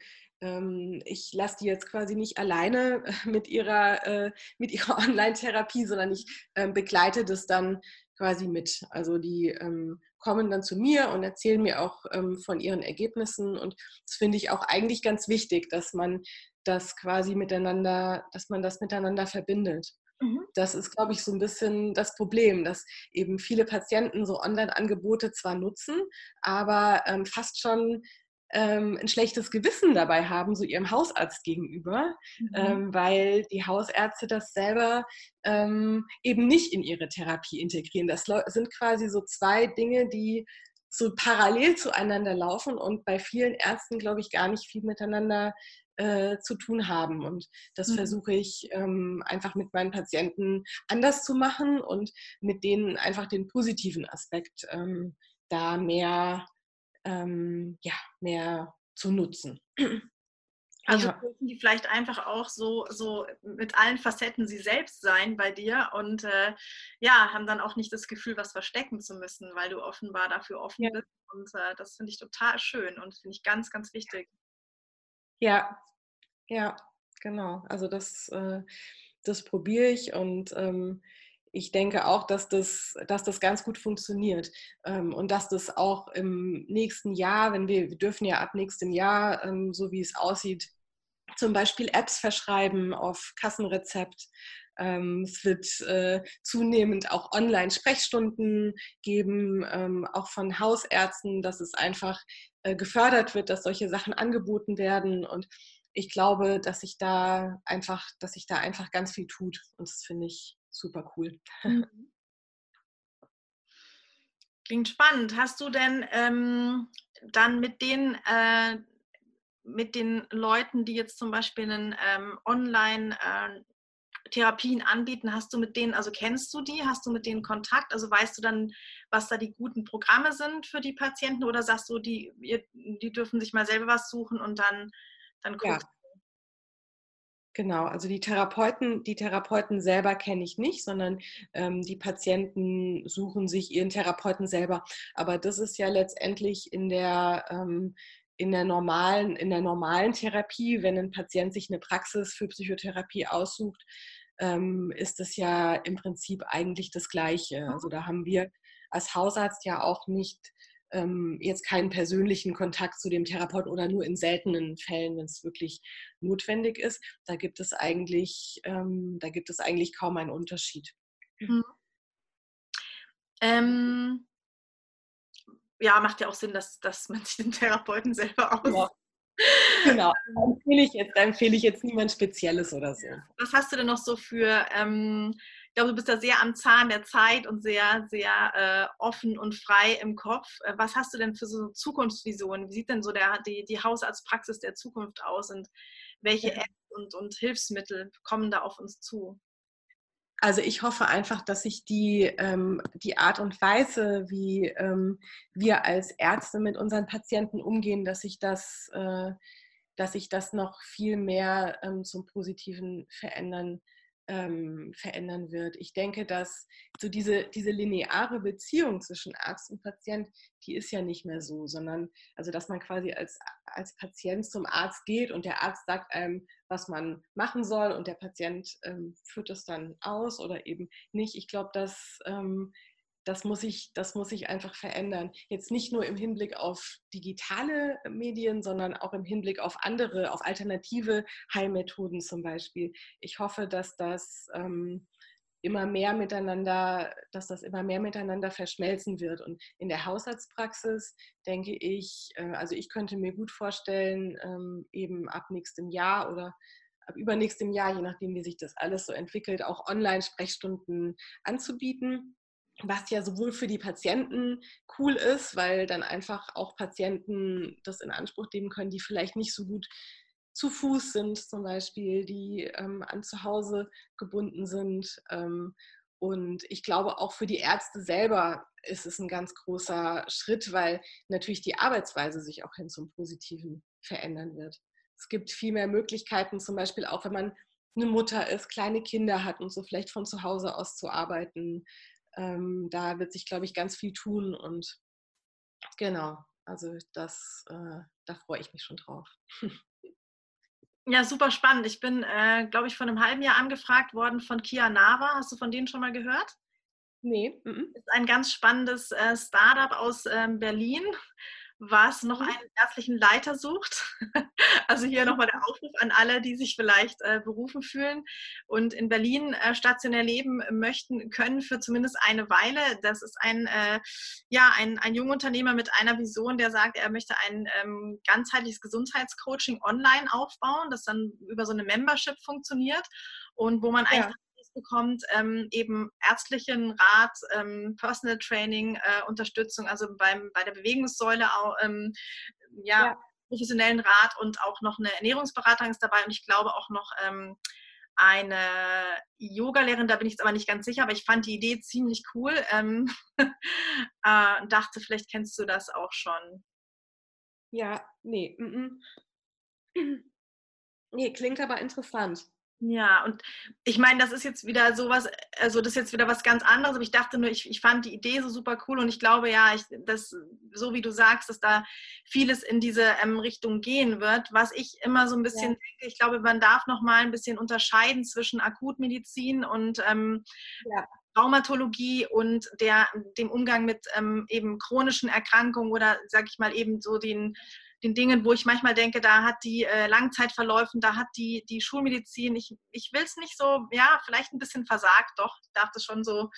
ich lasse die jetzt quasi nicht alleine mit ihrer, äh, mit ihrer Online-Therapie, sondern ich ähm, begleite das dann quasi mit. Also die ähm, kommen dann zu mir und erzählen mir auch von ihren Ergebnissen und das finde ich auch eigentlich ganz wichtig, dass man das quasi miteinander, dass man das miteinander verbindet. Mhm. Das ist, glaube ich, so ein bisschen das Problem, dass eben viele Patienten so Online-Angebote zwar nutzen, aber ähm, fast schon ähm, ein schlechtes Gewissen dabei haben, so ihrem Hausarzt gegenüber, mhm. ähm, weil die Hausärzte das selber ähm, eben nicht in ihre Therapie integrieren. Das sind quasi so zwei Dinge, die so parallel zueinander laufen und bei vielen Ärzten, glaube ich, gar nicht viel miteinander äh, zu tun haben. Und das mhm. versuche ich ähm, einfach mit meinen Patienten anders zu machen und mit denen einfach den positiven Aspekt ähm, da mehr ähm, ja, mehr zu nutzen. Also ja. dürfen die vielleicht einfach auch so, so mit allen Facetten sie selbst sein bei dir und äh, ja, haben dann auch nicht das Gefühl, was verstecken zu müssen, weil du offenbar dafür offen ja. bist. Und äh, das finde ich total schön und finde ich ganz, ganz wichtig. Ja, ja, genau. Also das, äh, das probiere ich und ähm, ich denke auch, dass das, dass das ganz gut funktioniert ähm, und dass das auch im nächsten Jahr, wenn wir, wir dürfen ja ab nächstem Jahr, ähm, so wie es aussieht, zum Beispiel Apps verschreiben auf Kassenrezept. Ähm, es wird äh, zunehmend auch Online-Sprechstunden geben, auch von Hausärzten, dass es einfach äh, gefördert wird, dass solche Sachen angeboten werden. Und ich glaube, dass sich da einfach, dass sich da einfach ganz viel tut. Und das finde ich super cool. Mhm. Klingt spannend. Hast du denn ähm, dann mit den, äh, mit den Leuten, die jetzt zum Beispiel einen ähm, Online- äh, Therapien anbieten, hast du mit denen, also kennst du die, hast du mit denen Kontakt? Also weißt du dann, was da die guten Programme sind für die Patienten oder sagst du, die, die dürfen sich mal selber was suchen und dann, dann guckst ja. Genau, also die Therapeuten, die Therapeuten selber kenne ich nicht, sondern ähm, die Patienten suchen sich ihren Therapeuten selber. Aber das ist ja letztendlich in der ähm, in der normalen, in der normalen Therapie, wenn ein Patient sich eine Praxis für Psychotherapie aussucht, ähm, ist das ja im Prinzip eigentlich das Gleiche. Also da haben wir als Hausarzt ja auch nicht ähm, jetzt keinen persönlichen Kontakt zu dem Therapeuten oder nur in seltenen Fällen, wenn es wirklich notwendig ist. Da gibt es eigentlich, ähm, da gibt es eigentlich kaum einen Unterschied. Mhm. Ähm, ja, macht ja auch Sinn, dass, dass man sich den Therapeuten selber aus, Genau, da empfehle ich jetzt, da empfehle ich jetzt niemand Spezielles oder so. Was hast du denn noch so für, ähm, ich glaube, du bist da sehr am Zahn der Zeit und sehr, sehr äh, offen und frei im Kopf. Äh, was hast du denn für so Zukunftsvisionen? Wie sieht denn so der, die, die Hausarztpraxis der Zukunft aus und welche ja. Apps und, und Hilfsmittel kommen da auf uns zu? Also ich hoffe einfach, dass sich die, ähm, die Art und Weise, wie ähm, wir als Ärzte mit unseren Patienten umgehen, dass sich das, äh, dass sich das noch viel mehr ähm, zum Positiven verändern ähm, verändern wird. Ich denke, dass so diese, diese lineare Beziehung zwischen Arzt und Patient, die ist ja nicht mehr so, sondern also dass man quasi als, als Patient zum Arzt geht und der Arzt sagt einem, was man machen soll und der Patient ähm, führt es dann aus oder eben nicht. Ich glaube, dass ähm, das muss ich, das muss ich einfach verändern. Jetzt nicht nur im Hinblick auf digitale Medien, sondern auch im Hinblick auf andere, auf alternative Heilmethoden zum Beispiel. Ich hoffe, dass das ähm, immer mehr miteinander, dass das immer mehr miteinander verschmelzen wird. Und in der Hausarztpraxis denke ich, äh, also ich könnte mir gut vorstellen, ähm, eben ab nächstem Jahr oder ab übernächstem Jahr, je nachdem, wie sich das alles so entwickelt, auch Online-Sprechstunden anzubieten was ja sowohl für die Patienten cool ist, weil dann einfach auch Patienten das in Anspruch nehmen können, die vielleicht nicht so gut zu Fuß sind, zum Beispiel, die ähm, an zu Hause gebunden sind. Ähm, und ich glaube, auch für die Ärzte selber ist es ein ganz großer Schritt, weil natürlich die Arbeitsweise sich auch hin zum Positiven verändern wird. Es gibt viel mehr Möglichkeiten, zum Beispiel auch wenn man eine Mutter ist, kleine Kinder hat und so vielleicht von zu Hause aus zu arbeiten ähm, da wird sich, glaube ich, ganz viel tun und genau, also das, äh, da freue ich mich schon drauf. Ja, super spannend. Ich bin, äh, glaube ich, vor einem halben Jahr angefragt worden von Kia Nava. Hast du von denen schon mal gehört? Nee. -mm. Ist ein ganz spannendes äh, Startup aus ähm, Berlin was noch mhm. einen ärztlichen Leiter sucht. Also hier nochmal der Aufruf an alle, die sich vielleicht äh, berufen fühlen und in Berlin äh, stationär leben möchten, können für zumindest eine Weile. Das ist ein, äh, ja, ein, ein Jungunternehmer mit einer Vision, der sagt, er möchte ein ähm, ganzheitliches Gesundheitscoaching online aufbauen, das dann über so eine Membership funktioniert und wo man ja. eigentlich bekommt, ähm, eben ärztlichen Rat, ähm, Personal Training, äh, Unterstützung, also beim, bei der Bewegungssäule auch, ähm, ja, ja, professionellen Rat und auch noch eine Ernährungsberatung ist dabei und ich glaube auch noch ähm, eine Yoga-Lehrerin, da bin ich jetzt aber nicht ganz sicher, aber ich fand die Idee ziemlich cool ähm, äh, dachte, vielleicht kennst du das auch schon. Ja, nee. Mm -mm. Nee, klingt aber interessant. Ja, und ich meine, das ist jetzt wieder sowas, also das ist jetzt wieder was ganz anderes, aber ich dachte nur, ich, ich fand die Idee so super cool und ich glaube ja, ich, dass, so wie du sagst, dass da vieles in diese ähm, Richtung gehen wird. Was ich immer so ein bisschen ja. denke, ich glaube, man darf noch mal ein bisschen unterscheiden zwischen Akutmedizin und ähm, ja. Traumatologie und der, dem Umgang mit ähm, eben chronischen Erkrankungen oder, sag ich mal, eben so den den Dingen, wo ich manchmal denke, da hat die äh, Langzeitverläufen, da hat die, die Schulmedizin, ich, ich will es nicht so, ja, vielleicht ein bisschen versagt, doch, ich darf das schon so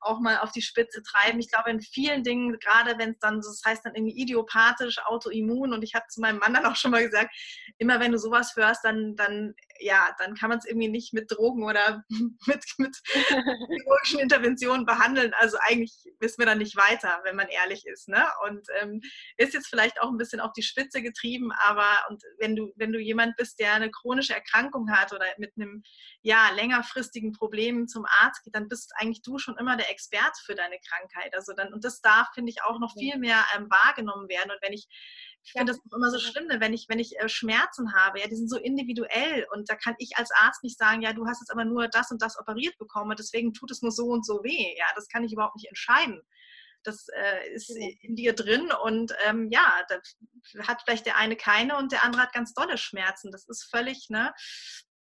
auch mal auf die Spitze treiben. Ich glaube, in vielen Dingen, gerade wenn es dann, das heißt dann irgendwie idiopathisch, autoimmun und ich habe zu meinem Mann dann auch schon mal gesagt, immer wenn du sowas hörst, dann, dann ja, dann kann man es irgendwie nicht mit Drogen oder mit, mit chirurgischen Interventionen behandeln. Also eigentlich wissen wir dann nicht weiter, wenn man ehrlich ist. Ne? Und ähm, ist jetzt vielleicht auch ein bisschen auf die Spitze getrieben, aber und wenn du, wenn du jemand bist, der eine chronische Erkrankung hat oder mit einem ja, längerfristigen Problem zum Arzt geht, dann bist eigentlich du schon immer der Experte für deine Krankheit. Also dann, und das darf, finde ich, auch noch viel mehr ähm, wahrgenommen werden. Und wenn ich ich finde das immer so schlimm, ne, wenn ich, wenn ich äh, Schmerzen habe, ja, die sind so individuell und da kann ich als Arzt nicht sagen, ja, du hast jetzt aber nur das und das operiert bekommen, deswegen tut es nur so und so weh. Ja, das kann ich überhaupt nicht entscheiden. Das äh, ist in dir drin und ähm, ja, da hat vielleicht der eine keine und der andere hat ganz dolle Schmerzen. Das ist völlig ne,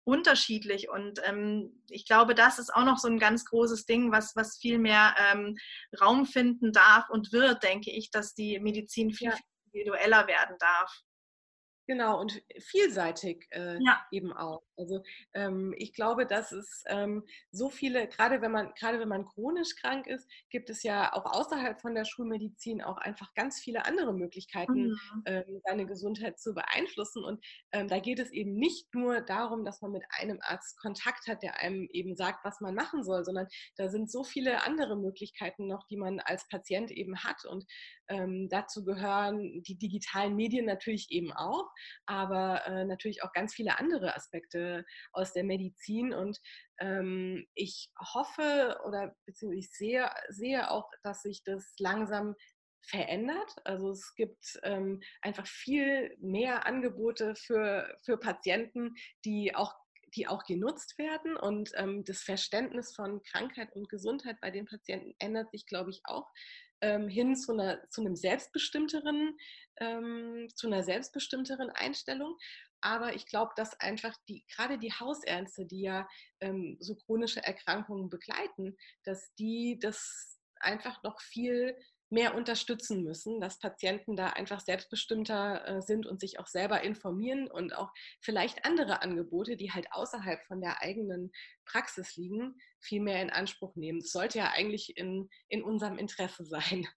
unterschiedlich und ähm, ich glaube, das ist auch noch so ein ganz großes Ding, was, was viel mehr ähm, Raum finden darf und wird, denke ich, dass die Medizin viel, ja. viel individueller werden darf. Genau, und vielseitig äh, ja. eben auch. Also ähm, ich glaube, dass es ähm, so viele, gerade wenn man, gerade wenn man chronisch krank ist, gibt es ja auch außerhalb von der Schulmedizin auch einfach ganz viele andere Möglichkeiten, mhm. ähm, seine Gesundheit zu beeinflussen. Und ähm, da geht es eben nicht nur darum, dass man mit einem Arzt Kontakt hat, der einem eben sagt, was man machen soll, sondern da sind so viele andere Möglichkeiten noch, die man als Patient eben hat. Und ähm, dazu gehören die digitalen Medien natürlich eben auch, aber äh, natürlich auch ganz viele andere Aspekte aus der Medizin. Und ähm, ich hoffe oder beziehungsweise sehe, sehe auch, dass sich das langsam verändert. Also es gibt ähm, einfach viel mehr Angebote für, für Patienten, die auch die auch genutzt werden. Und ähm, das Verständnis von Krankheit und Gesundheit bei den Patienten ändert sich, glaube ich, auch ähm, hin zu, einer, zu einem selbstbestimmteren, ähm, zu einer selbstbestimmteren Einstellung. Aber ich glaube, dass einfach die, gerade die Hausärzte, die ja ähm, so chronische Erkrankungen begleiten, dass die das einfach noch viel mehr unterstützen müssen, dass Patienten da einfach selbstbestimmter äh, sind und sich auch selber informieren und auch vielleicht andere Angebote, die halt außerhalb von der eigenen Praxis liegen, viel mehr in Anspruch nehmen. Das sollte ja eigentlich in, in unserem Interesse sein.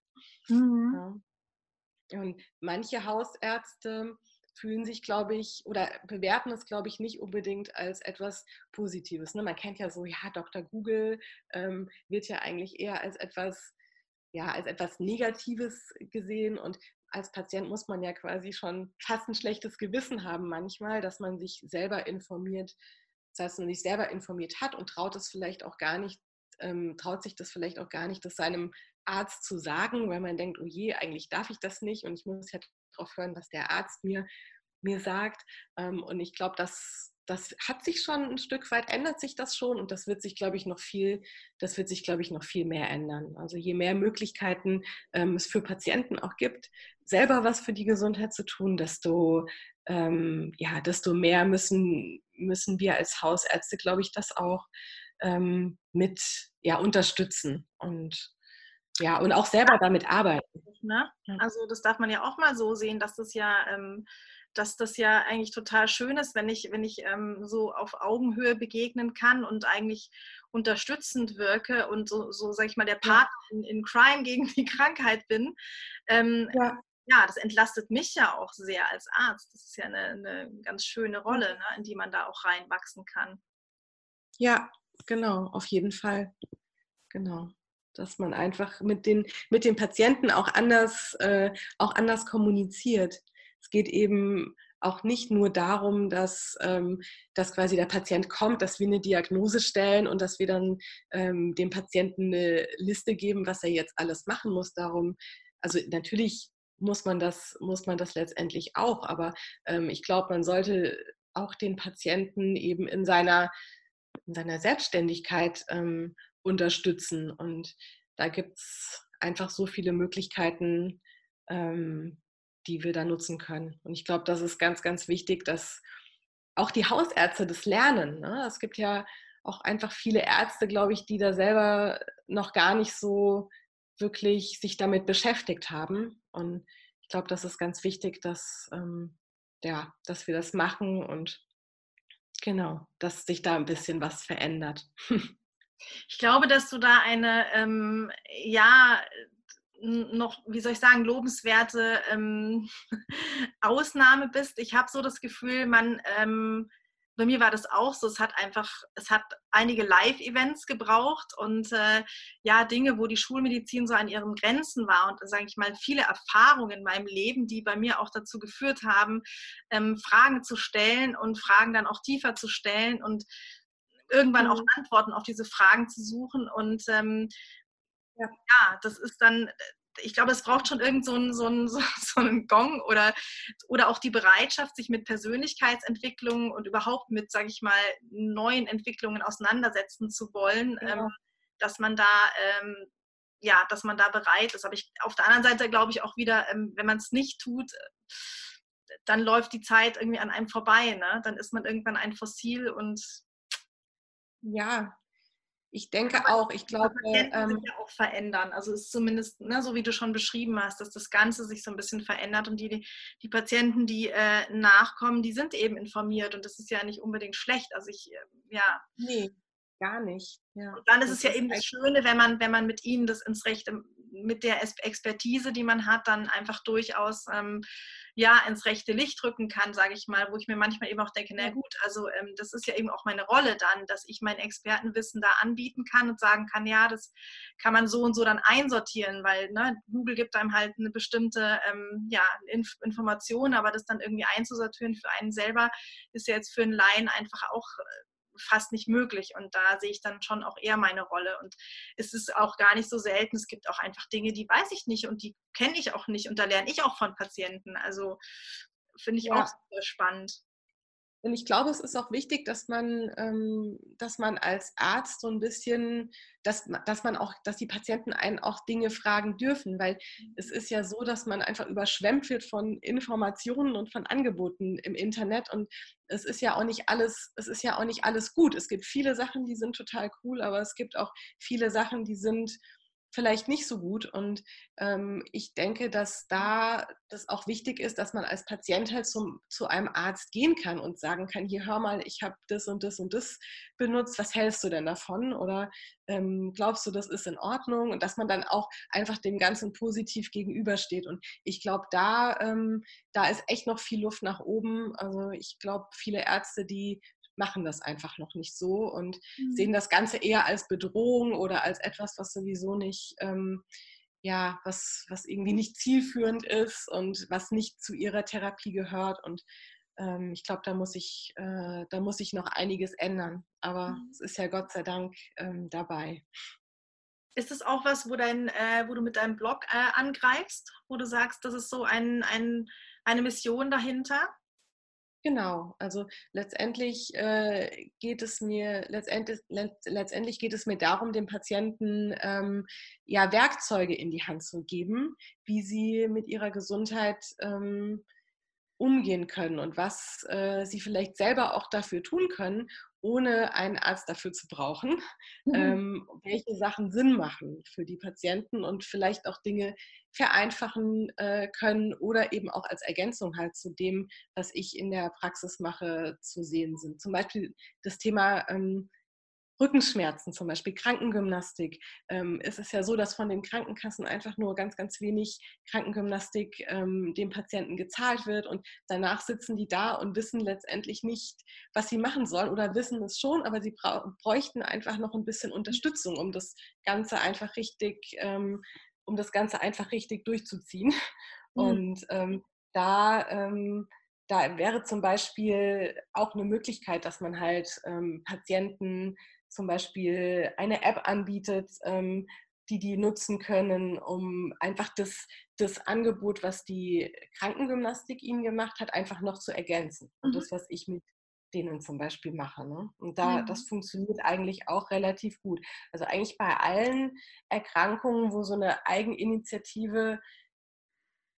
Mhm. Ja. Und manche Hausärzte fühlen sich, glaube ich, oder bewerten es, glaube ich, nicht unbedingt als etwas Positives. Ne? Man kennt ja so, ja, Dr. Google ähm, wird ja eigentlich eher als etwas ja, als etwas Negatives gesehen und als Patient muss man ja quasi schon fast ein schlechtes Gewissen haben manchmal, dass man sich selber informiert, das heißt, man sich selber informiert hat und traut es vielleicht auch gar nicht, ähm, traut sich das vielleicht auch gar nicht, das seinem Arzt zu sagen, weil man denkt, oh je, eigentlich darf ich das nicht und ich muss ja darauf hören, was der Arzt mir, mir sagt. Ähm, und ich glaube, dass das hat sich schon ein Stück weit, ändert sich das schon und das wird sich, glaube ich, noch viel, das wird sich, glaube ich, noch viel mehr ändern. Also je mehr Möglichkeiten ähm, es für Patienten auch gibt, selber was für die Gesundheit zu tun, desto, ähm, ja, desto mehr müssen, müssen wir als Hausärzte, glaube ich, das auch ähm, mit ja, unterstützen und ja, und auch selber damit arbeiten. Ne? Also das darf man ja auch mal so sehen, dass das ja ähm, dass das ja eigentlich total schön ist, wenn ich, wenn ich ähm, so auf Augenhöhe begegnen kann und eigentlich unterstützend wirke und so, so sage ich mal, der Partner ja. in, in, Crime gegen die Krankheit bin. Ähm, ja. ja. das entlastet mich ja auch sehr als Arzt. Das ist ja eine, eine ganz schöne Rolle, ne, in die man da auch reinwachsen kann. Ja, genau, auf jeden Fall. Genau dass man einfach mit den, mit den Patienten auch anders, äh, auch anders kommuniziert. Es geht eben auch nicht nur darum, dass, ähm, dass quasi der Patient kommt, dass wir eine Diagnose stellen und dass wir dann ähm, dem Patienten eine Liste geben, was er jetzt alles machen muss. Darum, also natürlich muss man das, muss man das letztendlich auch, aber ähm, ich glaube, man sollte auch den Patienten eben in seiner, in seiner Selbstständigkeit ähm, unterstützen. Und da gibt es einfach so viele Möglichkeiten, ähm, die wir da nutzen können. Und ich glaube, das ist ganz, ganz wichtig, dass auch die Hausärzte das lernen. Ne? Es gibt ja auch einfach viele Ärzte, glaube ich, die da selber noch gar nicht so wirklich sich damit beschäftigt haben. Und ich glaube, das ist ganz wichtig, dass, ähm, ja, dass wir das machen und genau, dass sich da ein bisschen was verändert. Ich glaube, dass du da eine, ähm, ja, noch, wie soll ich sagen, lobenswerte ähm, Ausnahme bist. Ich habe so das Gefühl, man, ähm, bei mir war das auch so, es hat einfach, es hat einige Live-Events gebraucht und äh, ja, Dinge, wo die Schulmedizin so an ihren Grenzen war und, sage ich mal, viele Erfahrungen in meinem Leben, die bei mir auch dazu geführt haben, ähm, Fragen zu stellen und Fragen dann auch tiefer zu stellen und irgendwann mhm. auch Antworten auf diese Fragen zu suchen und ähm, ja. ja, das ist dann, ich glaube, es braucht schon irgend so einen, so einen, so, einen Gong oder, oder auch die Bereitschaft, sich mit Persönlichkeitsentwicklungen und überhaupt mit, sage ich mal, neuen Entwicklungen auseinandersetzen zu wollen, ja. ähm, dass man da ähm, ja, dass man da bereit ist. Aber ich, auf der anderen Seite glaube ich auch wieder, ähm, wenn man es nicht tut, dann läuft die Zeit irgendwie an einem vorbei. Ne? Dann ist man irgendwann ein Fossil und ja, Ich denke auch, ich glaube. Ähm, sich ja auch verändern. Also es ist zumindest, ne, so wie du schon beschrieben hast, dass das Ganze sich so ein bisschen verändert und die, die Patienten, die äh, nachkommen, die sind eben informiert und das ist ja nicht unbedingt schlecht. Also ich, äh, ja. Nee, gar nicht. Ja. Und dann ist das es ja ist eben das Schöne, wenn man, wenn man mit ihnen das ins Rechte, mit der Expertise, die man hat, dann einfach durchaus ähm, ja ins rechte Licht rücken kann, sage ich mal, wo ich mir manchmal eben auch denke, na gut, also ähm, das ist ja eben auch meine Rolle dann, dass ich mein Expertenwissen da anbieten kann und sagen kann, ja, das kann man so und so dann einsortieren, weil ne, Google gibt einem halt eine bestimmte ähm, ja, Inf Information, aber das dann irgendwie einzusortieren für einen selber ist ja jetzt für einen Laien einfach auch äh, fast nicht möglich. Und da sehe ich dann schon auch eher meine Rolle. Und es ist auch gar nicht so selten. Es gibt auch einfach Dinge, die weiß ich nicht und die kenne ich auch nicht. Und da lerne ich auch von Patienten. Also finde ich ja. auch spannend. Und ich glaube, es ist auch wichtig, dass man, ähm, dass man als Arzt so ein bisschen, dass, dass man auch, dass die Patienten einen auch Dinge fragen dürfen, weil es ist ja so, dass man einfach überschwemmt wird von Informationen und von Angeboten im Internet und es ist ja auch nicht alles, es ist ja auch nicht alles gut. Es gibt viele Sachen, die sind total cool, aber es gibt auch viele Sachen, die sind vielleicht nicht so gut. Und ähm, ich denke, dass da das auch wichtig ist, dass man als Patient halt zum, zu einem Arzt gehen kann und sagen kann, hier hör mal, ich habe das und das und das benutzt, was hältst du denn davon? Oder ähm, glaubst du, das ist in Ordnung? Und dass man dann auch einfach dem Ganzen positiv gegenübersteht. Und ich glaube, da, ähm, da ist echt noch viel Luft nach oben. Also ich glaube, viele Ärzte, die machen das einfach noch nicht so und mhm. sehen das Ganze eher als Bedrohung oder als etwas, was sowieso nicht, ähm, ja, was, was irgendwie nicht zielführend ist und was nicht zu ihrer Therapie gehört. Und ähm, ich glaube, da muss ich, äh, da muss ich noch einiges ändern. Aber mhm. es ist ja Gott sei Dank ähm, dabei. Ist es auch was, wo, dein, äh, wo du mit deinem Blog äh, angreifst, wo du sagst, das ist so ein, ein, eine Mission dahinter? Genau, also letztendlich äh, geht es mir letztendlich, letztendlich geht es mir darum, dem Patienten ähm, ja Werkzeuge in die Hand zu geben, wie sie mit ihrer Gesundheit ähm, umgehen können und was äh, sie vielleicht selber auch dafür tun können, ohne einen Arzt dafür zu brauchen, mhm. ähm, welche Sachen Sinn machen für die Patienten und vielleicht auch Dinge vereinfachen äh, können oder eben auch als Ergänzung halt zu dem, was ich in der Praxis mache, zu sehen sind. Zum Beispiel das Thema ähm, Rückenschmerzen zum Beispiel, Krankengymnastik. Ähm, es ist ja so, dass von den Krankenkassen einfach nur ganz, ganz wenig Krankengymnastik ähm, dem Patienten gezahlt wird und danach sitzen die da und wissen letztendlich nicht, was sie machen sollen oder wissen es schon, aber sie bräuchten einfach noch ein bisschen Unterstützung, um das Ganze einfach richtig, ähm, um das Ganze einfach richtig durchzuziehen. Mhm. Und ähm, da ähm, da wäre zum Beispiel auch eine Möglichkeit, dass man halt ähm, Patienten zum Beispiel eine App anbietet, ähm, die die nutzen können, um einfach das, das Angebot, was die Krankengymnastik ihnen gemacht hat, einfach noch zu ergänzen. Und mhm. das, was ich mit denen zum Beispiel mache. Ne? Und da, mhm. das funktioniert eigentlich auch relativ gut. Also eigentlich bei allen Erkrankungen, wo so eine Eigeninitiative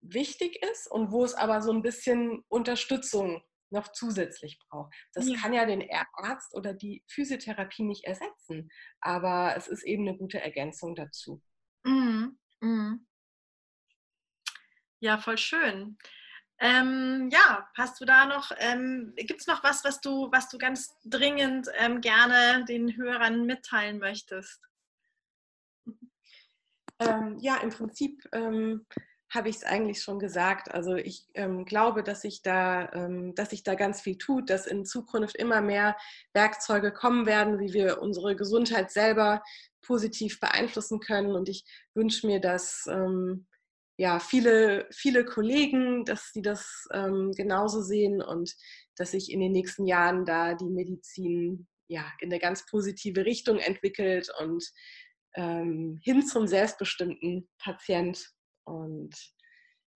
wichtig ist und wo es aber so ein bisschen Unterstützung noch zusätzlich braucht. Das ja. kann ja den Arzt oder die Physiotherapie nicht ersetzen, aber es ist eben eine gute Ergänzung dazu. Mhm. Mhm. Ja, voll schön. Ähm, ja, hast du da noch, ähm, gibt es noch was, was du, was du ganz dringend ähm, gerne den Hörern mitteilen möchtest? Ähm, ja, im Prinzip ähm, habe ich es eigentlich schon gesagt. Also ich ähm, glaube, dass sich da, ähm, dass sich da ganz viel tut, dass in Zukunft immer mehr Werkzeuge kommen werden, wie wir unsere Gesundheit selber positiv beeinflussen können. Und ich wünsche mir, dass ähm, ja viele, viele Kollegen, dass sie das ähm, genauso sehen und dass sich in den nächsten Jahren da die Medizin ja in eine ganz positive Richtung entwickelt und ähm, hin zum selbstbestimmten Patient und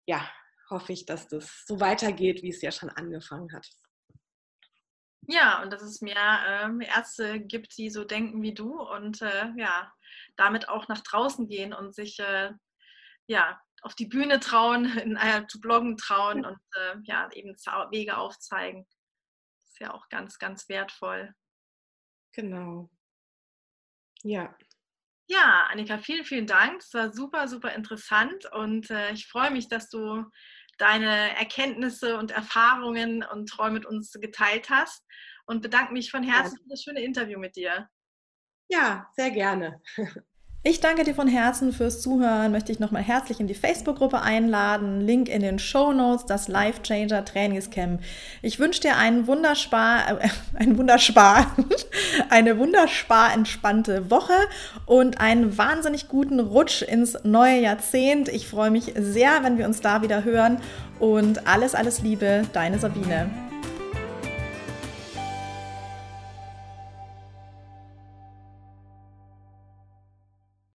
ja, hoffe ich, dass das so weitergeht, wie es ja schon angefangen hat. Ja, und dass es mehr äh, Ärzte gibt, die so denken wie du und äh, ja, damit auch nach draußen gehen und sich äh, ja, auf die Bühne trauen, in, äh, zu bloggen trauen und äh, ja, eben Wege aufzeigen. Das ist ja auch ganz, ganz wertvoll. Genau. Ja. Ja, Annika, vielen, vielen Dank. Es war super, super interessant und äh, ich freue mich, dass du deine Erkenntnisse und Erfahrungen und Träume mit uns geteilt hast und bedanke mich von Herzen ja. für das schöne Interview mit dir. Ja, sehr gerne. Ich danke dir von Herzen fürs Zuhören. Möchte ich nochmal herzlich in die Facebook-Gruppe einladen. Link in den Show Notes, das Life Changer Trainingscamp. Ich wünsche dir einen wunderspar, äh, ein wunderspar, eine wunderspar entspannte Woche und einen wahnsinnig guten Rutsch ins neue Jahrzehnt. Ich freue mich sehr, wenn wir uns da wieder hören und alles, alles Liebe, deine Sabine.